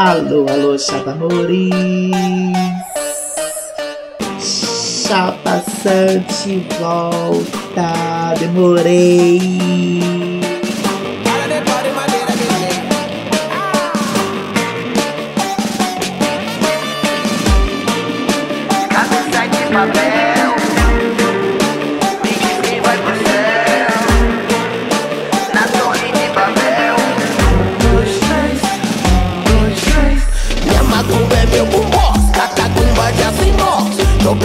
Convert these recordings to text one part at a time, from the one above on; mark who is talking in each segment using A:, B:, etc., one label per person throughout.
A: Alô, alô, chapa Moris. Chapa Sante volta. Demorei.
B: Tô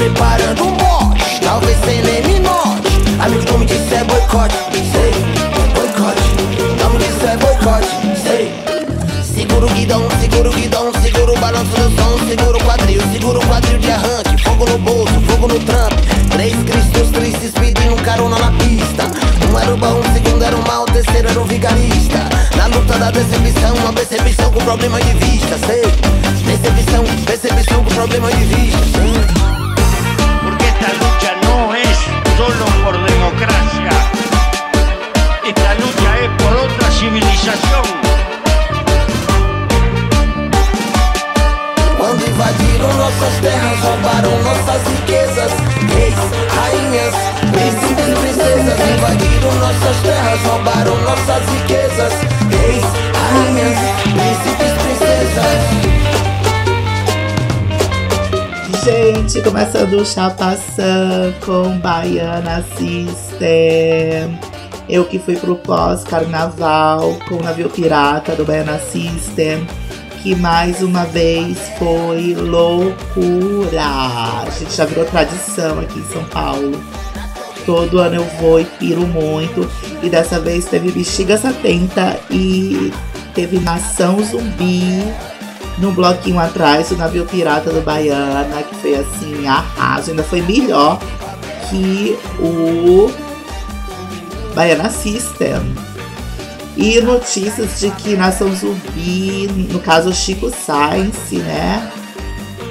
B: preparando um bote, talvez sem nem me note. Amigos não me disse é boicote, sei Boicote, não me disse é boicote, sei. Segura o guidão, segura o guidão Segura o balanço do som, segura o quadril Segura o quadril de arranque, fogo no bolso, fogo no trampo. Três cristos tristes pedindo carona na pista. Um era o bom, o segundo era o mal, terceiro era o vigarista. Na luta da decepção, uma percepção com problema de vista, sei. Decepção, percepção com problema de vista, sei
C: solo por democracia. Esta lucha es por otra civilización.
A: Começando o Chapaçã com Baiana System. Eu que fui pro pós-carnaval com o navio pirata do Baiana System, que mais uma vez foi loucura. A gente já virou tradição aqui em São Paulo. Todo ano eu vou e piro muito. E dessa vez teve Bexiga 70 e teve Nação Zumbi no bloquinho atrás, o navio pirata do Baiana, que foi assim, arraso, ainda foi melhor que o Baiana System. E notícias de que Nação Zumbi, no caso Chico Sainz, né?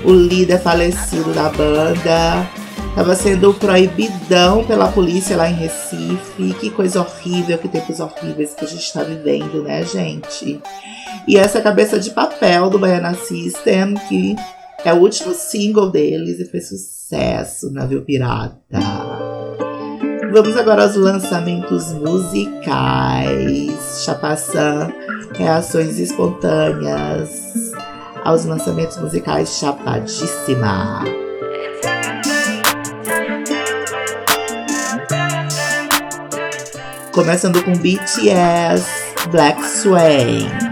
A: O líder falecido da banda, estava sendo proibidão pela polícia lá em Recife. Que coisa horrível, que tempos horríveis que a gente está vivendo, né, gente? E essa é cabeça de papel do Baiana System, que é o último single deles e fez sucesso na Viu Pirata. Vamos agora aos lançamentos musicais. Chapaçã, reações espontâneas aos lançamentos musicais Chapadíssima. Começando com BTS Black Swain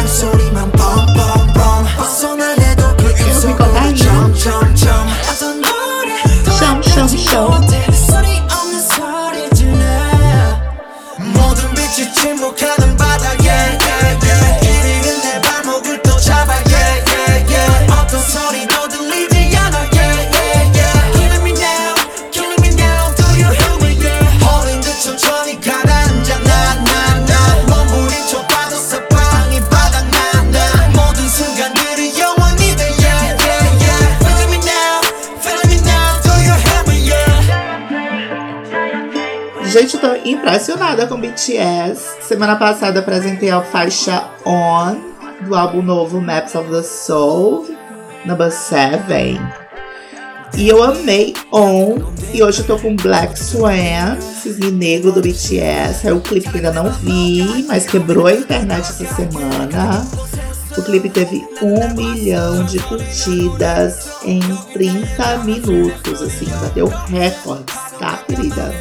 B: 심장 소리만 뻥뻥뻥 벗어나려도 그
A: 음속으로 점점점. 어떤 노래 숑숑숑 소 impressionada com BTS. Semana passada apresentei a faixa On do álbum novo Maps of the Soul, number 7. E eu amei On. E hoje eu tô com Black Swan, cisne negro do BTS. É o clipe que ainda não vi, mas quebrou a internet essa semana. O clipe teve um milhão de curtidas em 30 minutos, assim, bateu recordes, tá, querida?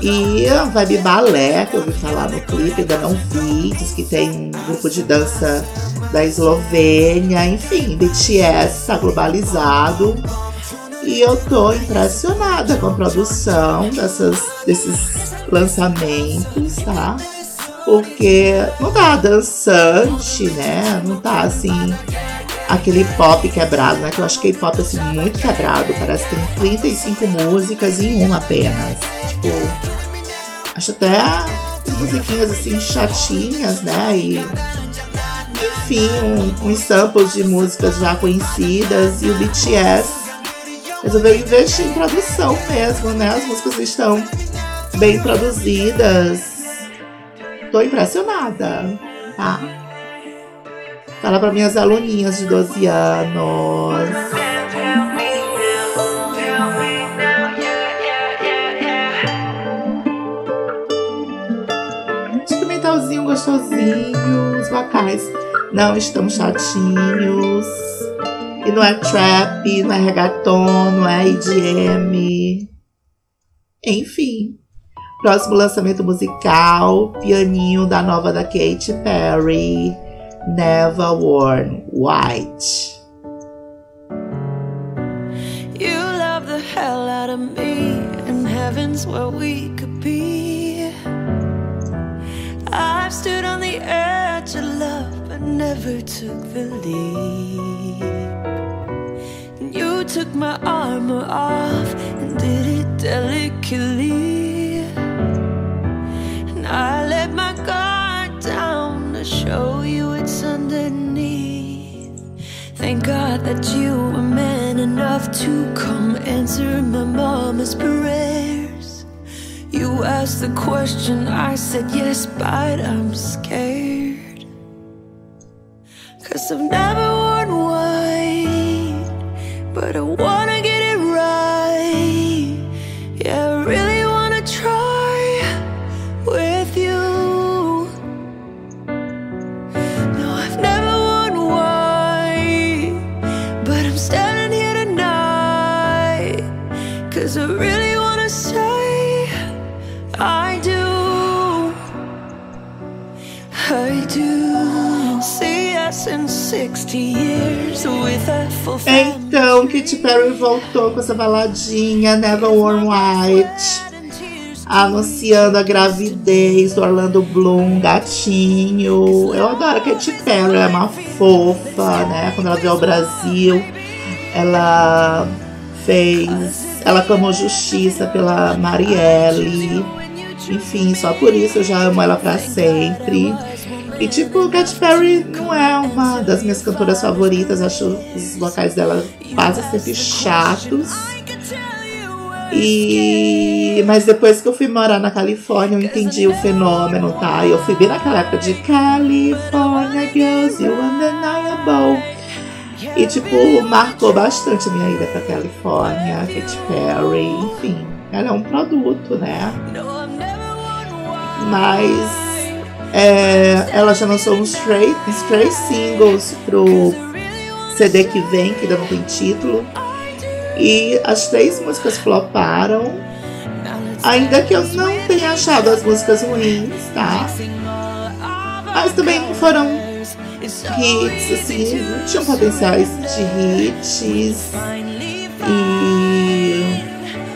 A: E a vibe balé, que eu ouvi falar no clipe, ainda não vi. Diz que tem um grupo de dança da Eslovênia. Enfim, BTS tá globalizado. E eu tô impressionada com a produção dessas, desses lançamentos, tá? Porque não tá dançante, né? Não tá assim aquele pop quebrado, né? Que eu acho que K-pop assim muito quebrado. Parece que tem 35 músicas em uma apenas. Tipo, acho até musiquinhas assim chatinhas, né? E enfim, um, uns samples de músicas já conhecidas e o BTS resolveu investir em produção mesmo, né? As músicas estão bem produzidas. Tô impressionada, tá? Fala para minhas aluninhas de 12 anos. Instrumentalzinho gostosinho, os vocais não estão chatinhos. E não é trap, não é reggaeton, não é EDM. Enfim. Próximo lançamento musical, pianinho da nova da Katy Perry, Never Worn White.
D: You love the hell out of me, and heaven's where we could be. I've stood on the edge of love, but never took the leap. You took my armor off and did it delicately. And I let my guard show you it's underneath. Thank God that you were man enough to come answer my mama's prayers. You asked the question, I said yes, but I'm scared. Cause I've never
A: Então, Katy Perry voltou com essa baladinha Never Worn White, anunciando a gravidez do Orlando Bloom, gatinho. Eu adoro a Katy Perry, ela é uma fofa, né? Quando ela veio ao Brasil, ela fez. Ela clamou justiça pela Marielle. Enfim, só por isso eu já amo ela pra sempre. E tipo, Katy Perry não é uma das minhas cantoras favoritas, acho os vocais dela quase sempre chatos. E mas depois que eu fui morar na Califórnia, eu entendi o fenômeno, tá? Eu fui bem naquela época de California Girls, You Undeniable. E tipo, marcou bastante a minha ida pra Califórnia, Katy Perry, enfim, ela é um produto, né? Mas é, ela já lançou uns três, três singles pro CD que vem, que ainda não tem título. E as três músicas floparam. Ainda que eu não tenha achado as músicas ruins, tá? Mas também não foram hits, assim, não tinham potenciais de hits. E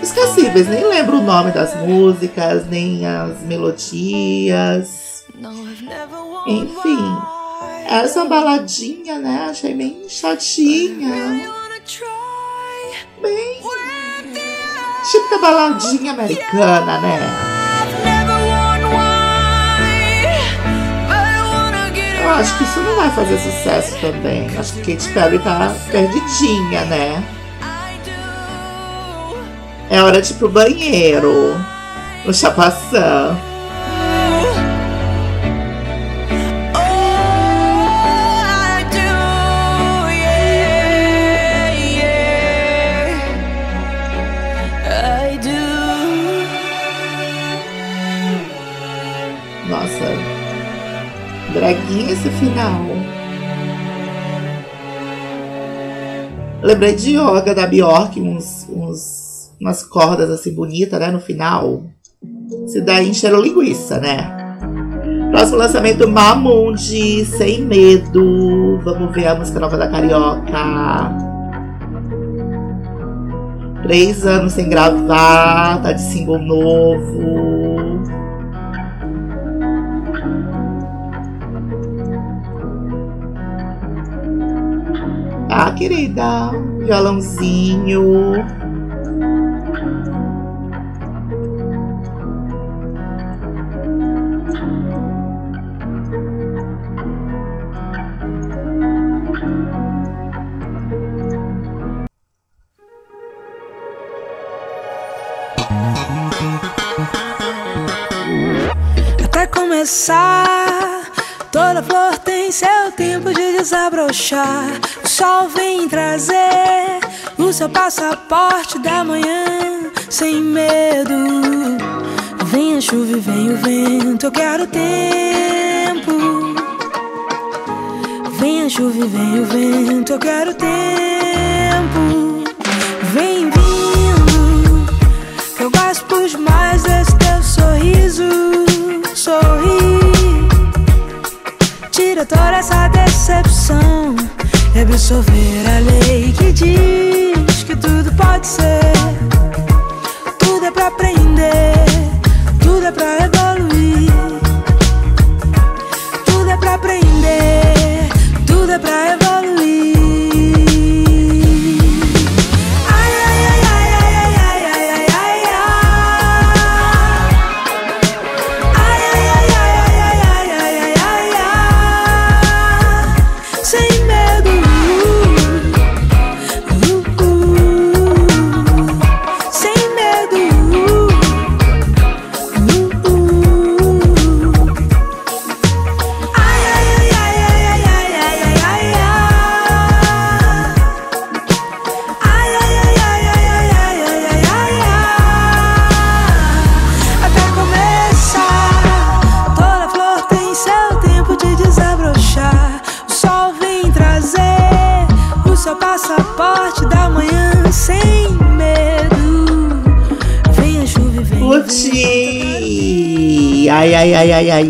A: esquecíveis, nem lembro o nome das músicas, nem as melodias. Enfim, essa baladinha, né? Achei bem chatinha. Bem. Típica baladinha americana, né? Eu acho que isso não vai fazer sucesso também. Acho que Katy Perry tá perdidinha, né? É hora de ir pro banheiro. No chapação. Nossa. Draguinha esse final. Lembrei de yoga da Bjork, uns, uns, umas cordas assim bonita, né? No final. Se daí encheram linguiça, né? Próximo lançamento, Mamundi, Sem Medo. Vamos ver a música nova da Carioca. Três anos sem gravar, tá de single novo. Ah, querida, violãozinho.
E: Tempo de desabrochar. O sol vem trazer o seu passaporte da manhã, sem medo. Vem a chuva e vem o vento, eu quero tempo. Vem a chuva e vem o vento, eu quero tempo. Vem vindo, que eu gosto mais desse teu sorriso. Sorri, tira toda essa decepção e absorver a lei que diz que tudo pode ser. Tudo é pra aprender, tudo é pra evoluir. Tudo é pra aprender, tudo é pra evoluir.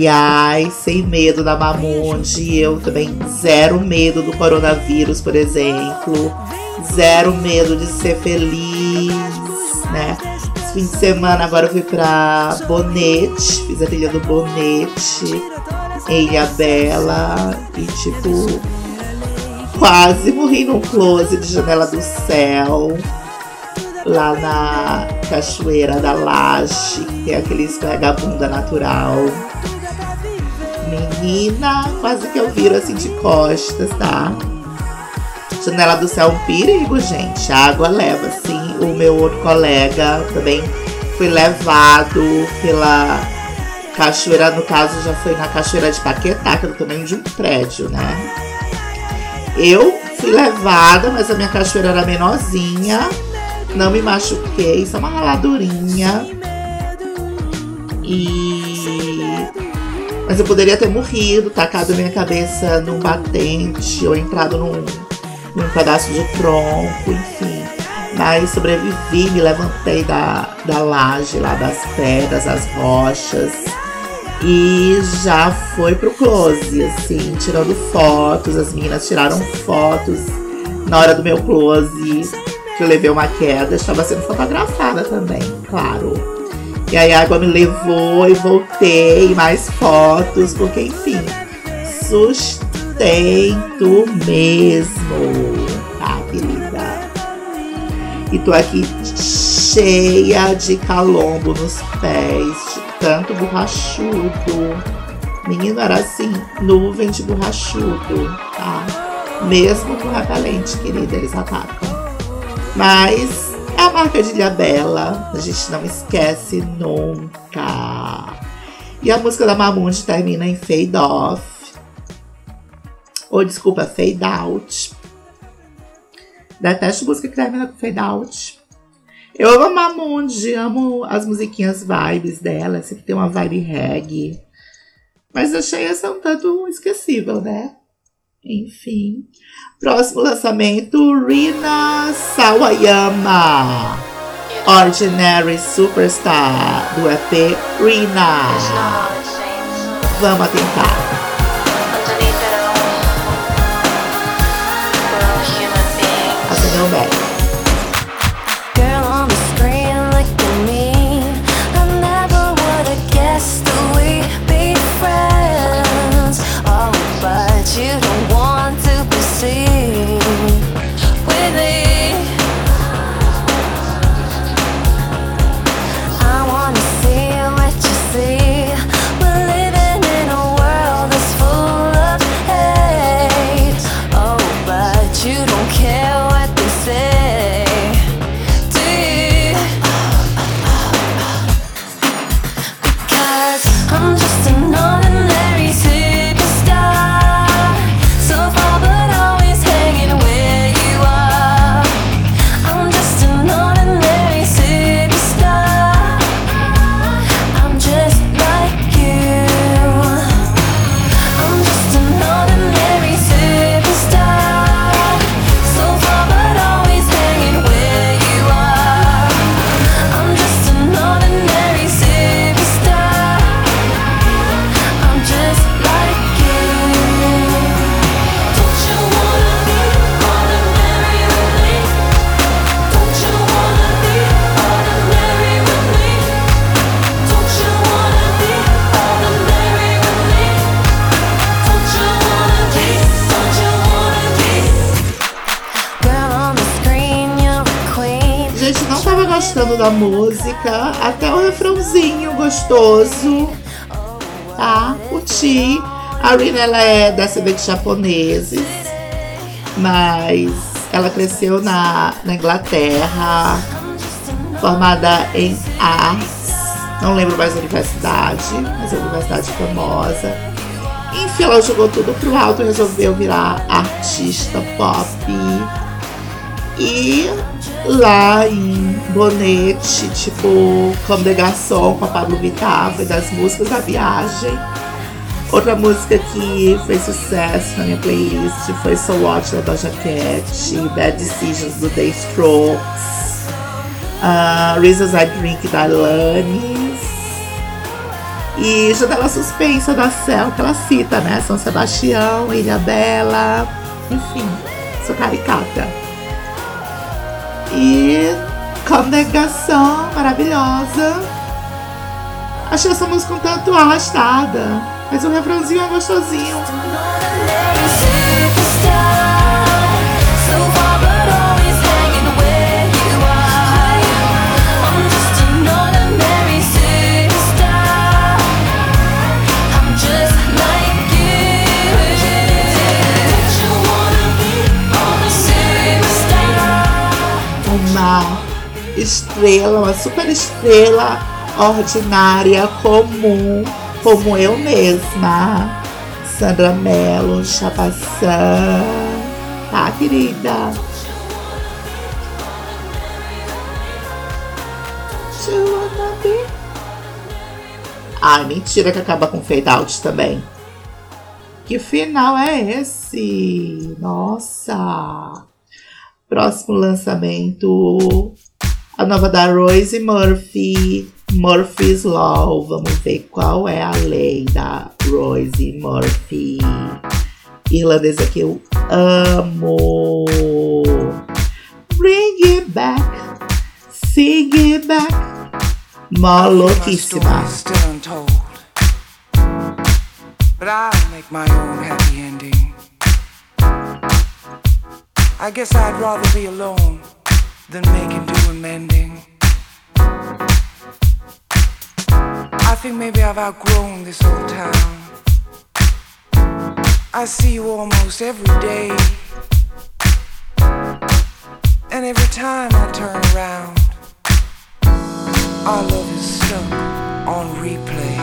E: Ai. Sem medo da
A: Mamundi. Eu também zero medo do coronavírus, por exemplo. Zero medo de ser feliz, né? Esse fim de semana agora eu fui pra Bonete. Fiz a trilha do Bonete em Ilha Bela. E tipo, quase morri num close de janela do céu lá na Cachoeira da Laje, que tem aquele escorrega-bunda natural. Menina, quase que eu viro assim de costas, tá? Janela do céu é um perigo, gente. A água leva, assim. O meu outro colega também foi levado pela cachoeira, no caso já foi na cachoeira de Paquetá, que é do tamanho de um prédio, né? Eu fui levada, mas a minha cachoeira era menorzinha. Não me machuquei, só uma raladurinha. E. Mas eu poderia ter morrido, tacado minha cabeça num batente ou entrado num, num pedaço de tronco, enfim. Mas sobrevivi, me levantei da, da laje lá, das pedras, das rochas. E já foi pro close, assim, tirando fotos. As meninas tiraram fotos na hora do meu close, que eu levei uma queda. Estava sendo fotografada também, claro. E aí a água me levou e voltei, mais fotos, porque enfim, sustento mesmo, tá, querida? E tô aqui cheia de calombo nos pés, de tanto borrachudo. Menino, era assim, nuvem de borrachudo, tá? Mesmo com repelente, querida, eles atacam. Mas é a marca de Ilha Bela, a gente não esquece nunca. E a música da Mamundi termina em fade off. Ou desculpa, fade out. Detesto música que termina com fade out. Eu amo a Mamundi, amo as musiquinhas vibes dela, sempre tem uma vibe reggae. Mas achei essa um tanto esquecível, né? Enfim. Próximo lançamento, Rina Sawayama. Ordinary Superstar, do EP Rina. Vamos tentar. Assim não bem. Música, até o refrãozinho gostoso, tá? Curti. A Rina ela é descendente de japoneses, mas ela cresceu na, na Inglaterra, formada em artes, não lembro mais a universidade, mas é uma universidade famosa. Enfim, ela jogou tudo pro alto e resolveu virar artista pop. E lá em Bonete, tipo, Comme des Garçons com a Pablo foi das músicas da viagem. Outra música que fez sucesso na minha playlist foi So What da Doja Cat, Bad Decisions do The Strokes, uh, Reasons I Drink da Alanis e Janela Suspensa da Céu, que ela cita, né? São Sebastião, Ilha Bela, enfim, sou caricata. E Condegação, maravilhosa. Achei essa música um tanto arrastada. Mas o refrãozinho é gostosinho. Estrela, uma super estrela ordinária, comum, como eu mesma. Sandra Mello, Chapaçã. Tá, querida? Ai, mentira que acaba com fade out também. Que final é esse? Nossa! Próximo lançamento. A nova da Royce Murphy. Murphy's Law. Vamos ver qual é a lei da Royce Murphy. Irlandesa que eu amo. Bring it back. Sing it back. Maluquíssima.
F: But I'll make my own happy ending. I guess I'd rather be alone than making do and mending. I think maybe I've outgrown this old town. I see you almost every day. And every time I turn around, our love is stuck on replay.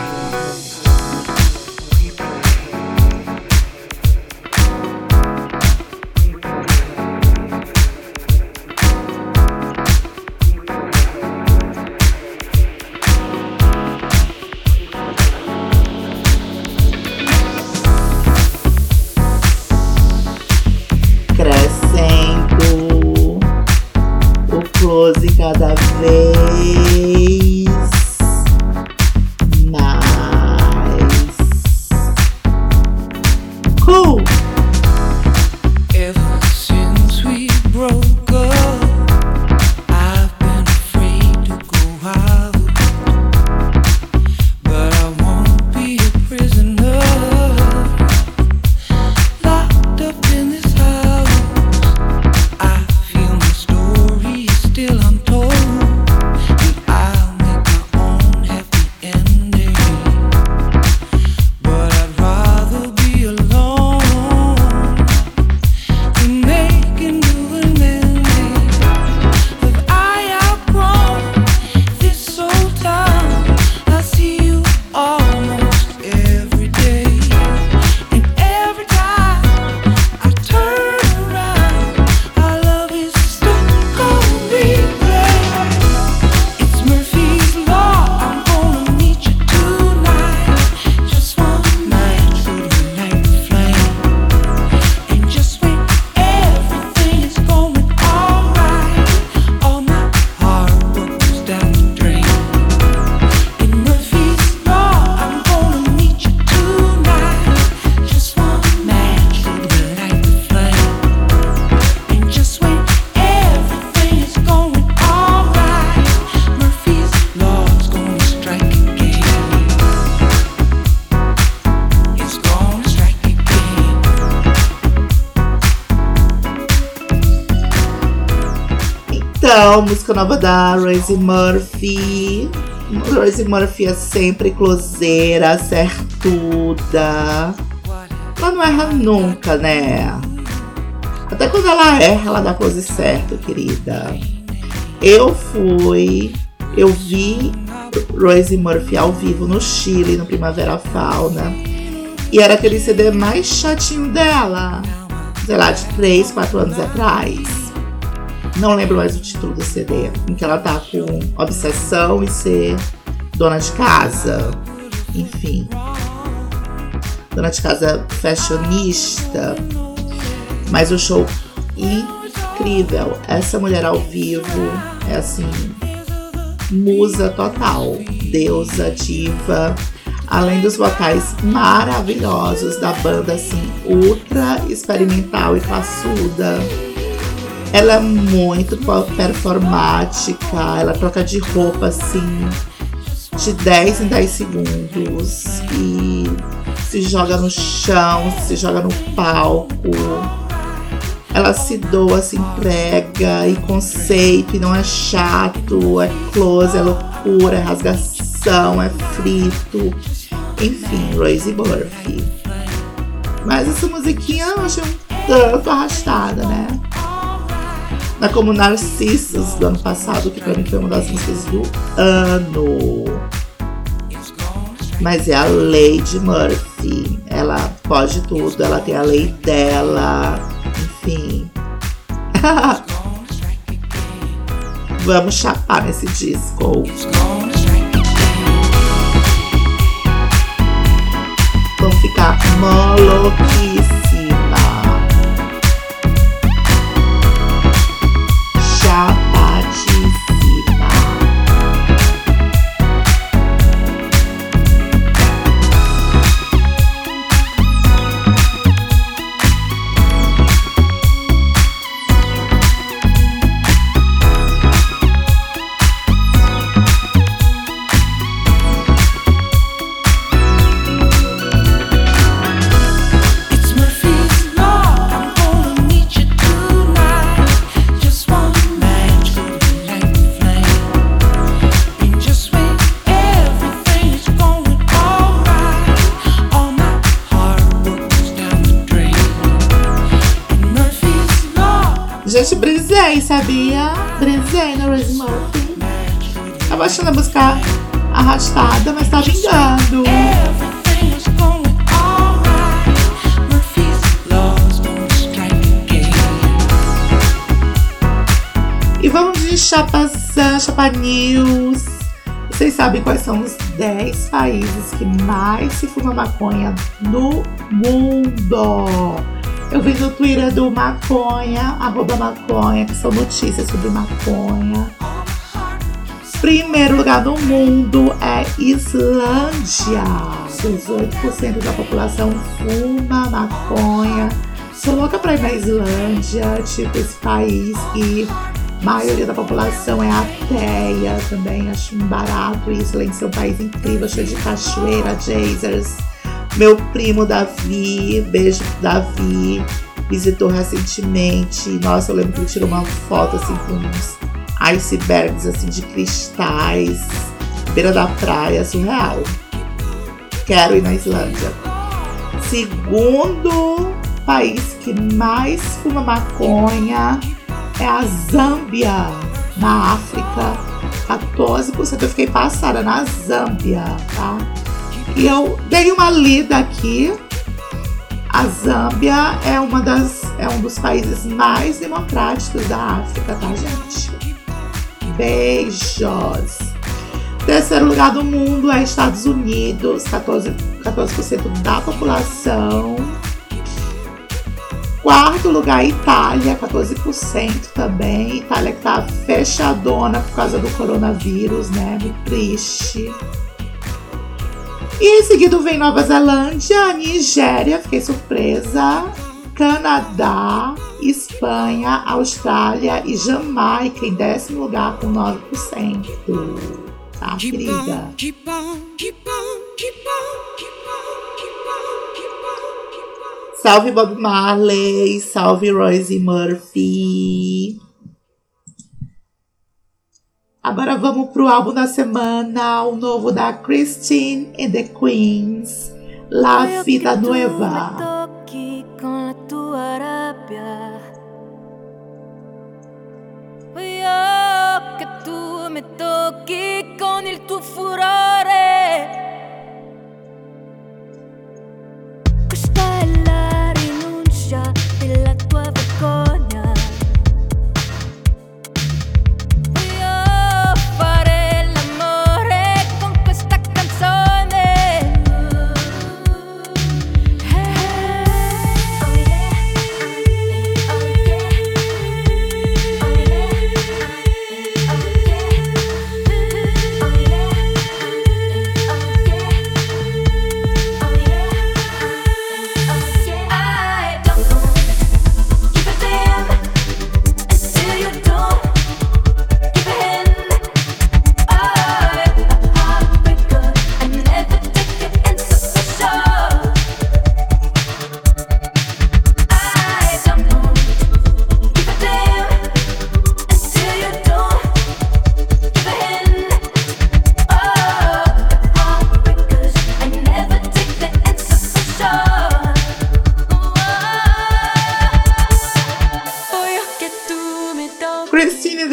A: Música nova da Rosie Murphy. Rosie Murphy é sempre closeira, certuda. Ela não erra nunca, né? Até quando ela erra, ela dá close certo, querida. Eu fui, eu vi Rosie Murphy ao vivo no Chile, no Primavera Fauna. E era aquele CD mais chatinho dela. Sei lá, de 3, 4 anos atrás. Não lembro mais o título do CD. Em que ela tá com obsessão e ser dona de casa. Enfim. Dona de casa fashionista. Mas o show incrível. Essa mulher ao vivo é assim. Musa total. Deusa, diva. Além dos vocais maravilhosos da banda, assim, ultra experimental e classuda. Ela é muito performática, ela troca de roupa assim de 10 em 10 segundos e se joga no chão, se joga no palco. Ela se doa, se entrega e conceito, e não é chato, é close, é loucura, é rasgação, é frito. Enfim, Rosie Murphy. Mas essa musiquinha eu achei um tanto arrastada, né? É como Narcissos do ano passado, que pra mim foi uma das músicas do ano. Mas é a Lady Murphy. Ela pode tudo, ela tem a lei dela. Enfim. Vamos chapar nesse disco. Vamos ficar maluquíssimos. Gente, brisei, sabia? Brisei na Rose Murphy. Tava achando a música arrastada, mas tá vingando. E vamos de Chapazan, Chapa News. Vocês sabem quais são os 10 países que mais se fuma maconha no mundo? Eu vi no Twitter do Maconha, arroba Maconha, que são notícias sobre maconha. Primeiro lugar no mundo é Islândia. 18% da população fuma maconha. Sou louca pra ir na Islândia, tipo esse país que a maioria da população é ateia também. Acho barato isso, além de ser um país incrível, cheio de cachoeira, geysers meu primo Davi, beijo Davi, visitou recentemente. Nossa, eu lembro que ele tirou uma foto assim com uns icebergs assim de cristais, beira da praia, surreal. Quero ir na Islândia. Segundo país que mais fuma maconha é a Zâmbia, na África. 14%. Eu fiquei passada na Zâmbia, tá? E eu dei uma lida aqui. A Zâmbia é uma das é um dos países mais democráticos da África, tá, gente? Beijos. Terceiro lugar do mundo é Estados Unidos, 14%, 14 da população. Quarto lugar, Itália, 14% também. Itália que tá fechadona por causa do coronavírus, né? Muito triste. E em seguida vem Nova Zelândia, Nigéria, fiquei surpresa, Canadá, Espanha, Austrália e Jamaica em décimo lugar com 9%. Tá, querida? Salve Bob Marley, salve Royce Murphy. Agora vamos pro álbum da semana, o novo da Christine and the Queens, La Vida Nueva.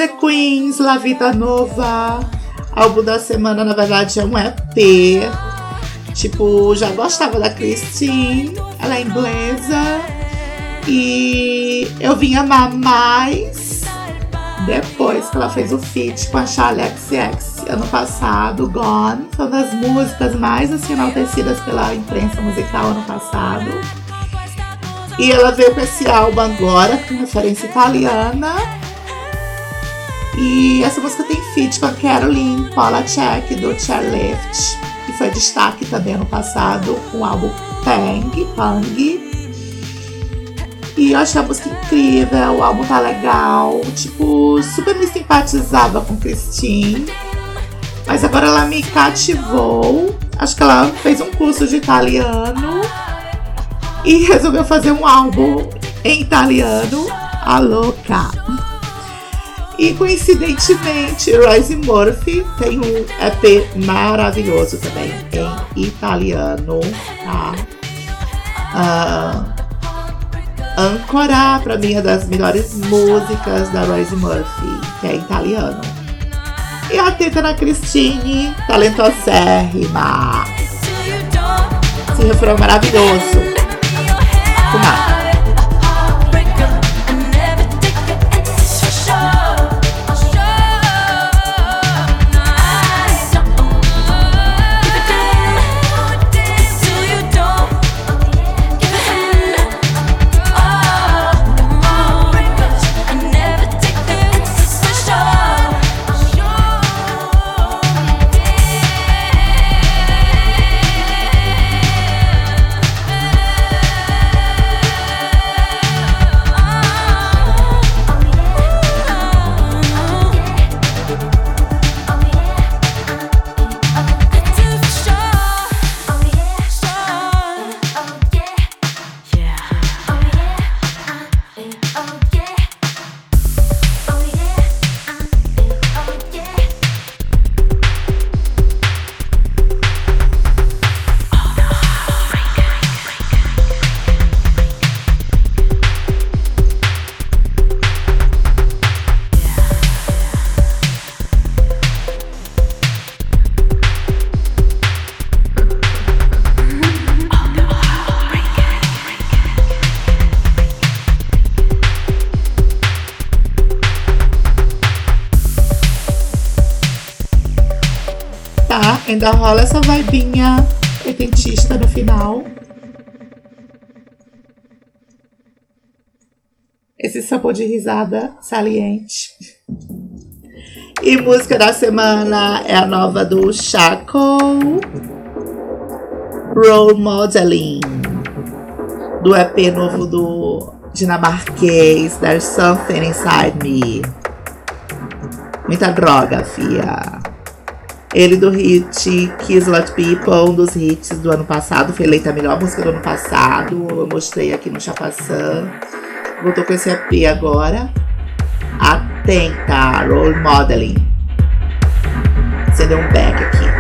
G: The
A: Queens, La Vida Nova. Álbum da semana, na verdade, é um EP. Tipo, já gostava da Christine, ela é inglesa. E eu vim amar mais depois que ela fez o feat com a Charlie XX ano passado, Gone. Foi uma das músicas mais assim, enaltecidas pela imprensa musical ano passado. E ela veio com esse álbum agora, com referência italiana. E essa música tem feat com a Caroline Polacek do Chairlift, que foi destaque também ano passado com o álbum Pang, Pang. E eu achei a música incrível, o álbum tá legal. Tipo, super me simpatizava com Christine. Mas agora ela me cativou. Acho que ela fez um curso de italiano e resolveu fazer um álbum em italiano, a louca. E coincidentemente, Royce Murphy tem um EP maravilhoso também em italiano, tá? Ah, Ancora, pra mim, é das melhores músicas da Royce Murphy, que é italiano. E a teta na Christine, talentosérrima. Esse refrão é maravilhoso. Ainda rola essa vibinha oitentista no final. Esse sabor de risada saliente. E música da semana é a nova do Chaco. Role Modeling. Do EP novo do dinamarquês There's Something Inside Me. Muita droga, fia. Ele do hit Kiss Lot People, um dos hits do ano passado, foi eleita a melhor música do ano passado. Eu mostrei aqui no Chapaçã. Voltou com esse EP agora. Atenta, Role Modeling. Acender um beck aqui.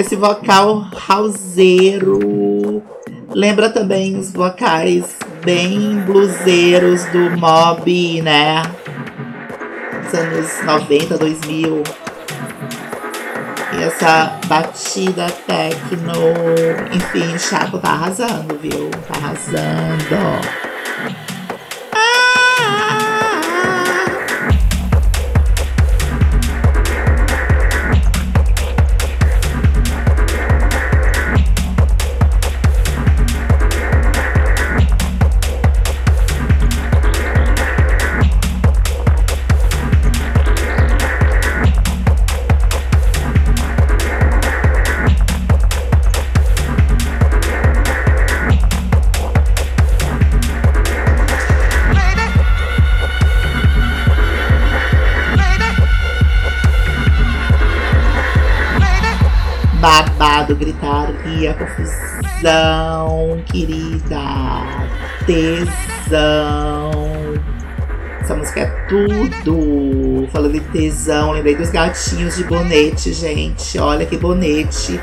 A: Esse vocal houseiro lembra também os vocais bem bluseiros do Mob, né? Dos anos 90, 2000. E essa batida techno, enfim, o Chaco tá arrasando, viu? Tá arrasando. Babado, gritaria, confusão, querida, tesão. Essa música é tudo. Falando em tesão, lembrei dos gatinhos de bonete, gente. Olha que bonete.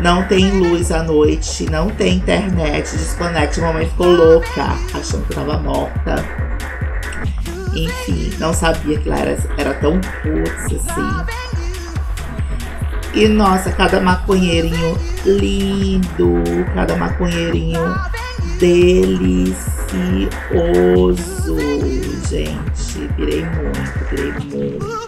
A: Não tem luz à noite, não tem internet, desconecte. Mamãe ficou louca, achando que eu tava morta. Enfim, não sabia que lá era, era tão putz assim. E nossa, cada maconheirinho lindo, cada maconheirinho delicioso, gente. Pirei muito, pirei muito.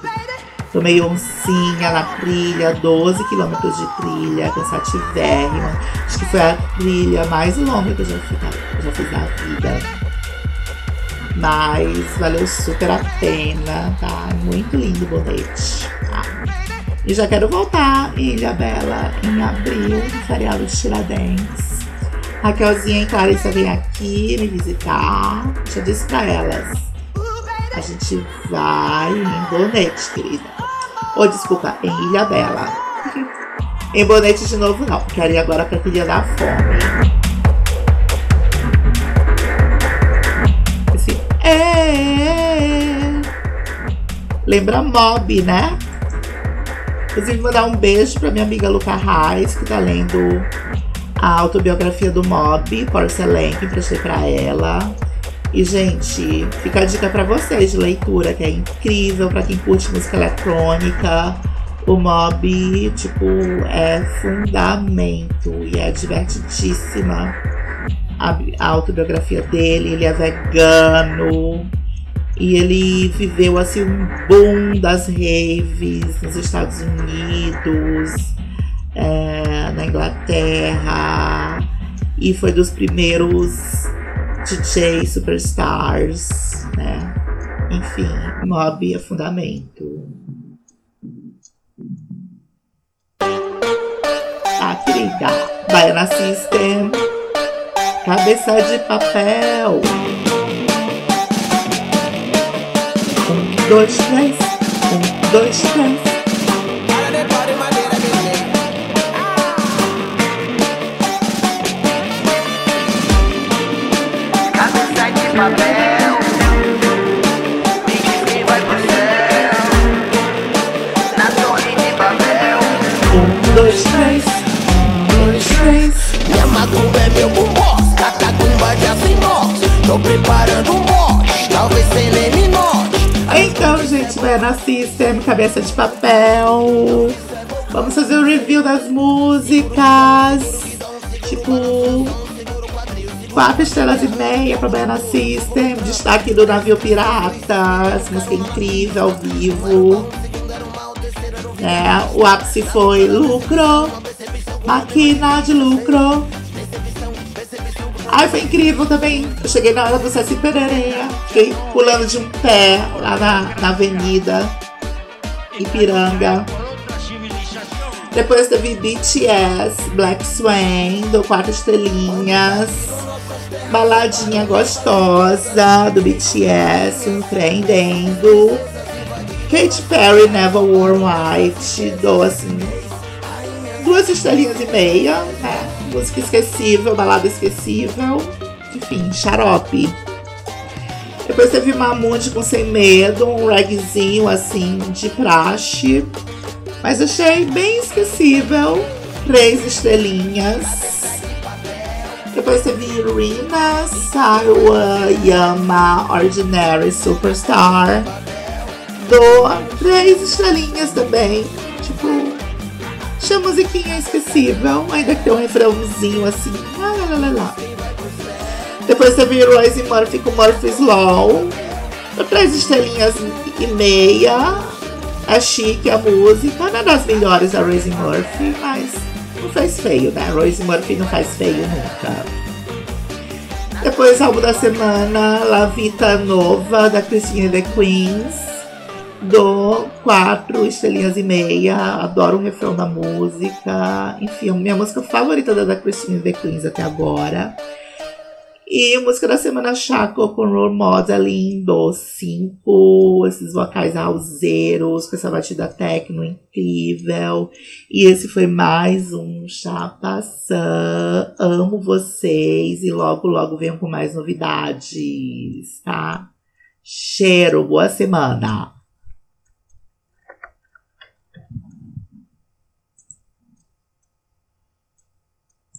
A: Tomei oncinha na trilha, 12 quilômetros de trilha, cansativérrima. Acho que foi a trilha mais longa que eu já fiz, já fiz na vida. Mas valeu super a pena, tá? Muito lindo o bonete. Tá? E já quero voltar em Ilha Bela em abril, no feriado de Tiradentes. Raquelzinha e Clarissa vêm aqui me visitar. Já disse pra elas. A gente vai em Bonete, querida. Ou oh, desculpa, em Ilha Bela. em Bonete de novo não. Quero ir agora pra Filha da Fome. Assim, é... Lembra Mob, né? Inclusive, mandar um beijo pra minha amiga Luca Reis, que tá lendo a autobiografia do Mob, Porcelain, que emprestei pra ela. E, gente, fica a dica pra vocês de leitura, que é incrível pra quem curte música eletrônica. O Mob, tipo, é fundamento e é divertidíssima a autobiografia dele. Ele é vegano e ele viveu, assim, um boom das raves nos Estados Unidos, é, na Inglaterra. E foi dos primeiros DJ superstars, né? Enfim, Mob é fundamento. Ah, querida, Baiana System, cabeça de papel. Dois, três. Um, dois, três.
B: Cabeça de papel. Me diz quem vai pro céu. Na torre de papel.
A: Um, dois, três. Um, dois, três.
B: Minha macumba é meu. Catacumba de aço inox. Tô preparando
A: Então, gente, Baiana System, cabeça de papel. Vamos fazer o review das músicas. Tipo, quatro estrelas e meia pra Baiana System. Destaque do navio pirata. Essa música é incrível ao vivo. É, o ápice foi lucro. Máquina de lucro. Ai, foi incrível também. Eu cheguei na hora do Saci Perereia. Fiquei pulando de um pé lá na, na avenida Ipiranga. Depois teve BTS, Black Swan, do Quatro Estrelinhas. Baladinha gostosa do BTS, empreendendo. Katy Perry, Never Wore White, dou assim, duas estrelinhas e meia, né? Música esquecível, balada esquecível. Enfim, xarope. Depois teve Mamute com Sem Medo, um reggaezinho assim de praxe. Mas achei bem esquecível. Três estrelinhas. Depois teve Irina, Sarwa, Yama, Ordinary Superstar. Dou três estrelinhas também. Tipo, achei a musiquinha esquecível. Ainda que tem um refrãozinho assim. Lá, lá, lá, lá. Depois teve Royce Murphy com Murphy's Law. Três estrelinhas e meia. É chique a música. Não é das melhores da Royce Murphy, mas não faz feio, né? Royce Murphy não faz feio nunca. Depois, álbum da semana, La Vita Nova, da Christine The Queens. Dou quatro estrelinhas e meia. Adoro o refrão da música. Enfim, minha música favorita da, da Christine The Queens até agora. E música da semana Chaco com Role Modeling do 5. Esses vocais alzeiros, com essa batida techno incrível. E esse foi mais um Chapaçã. Amo vocês e logo, logo venham com mais novidades, tá? Cheiro, boa semana!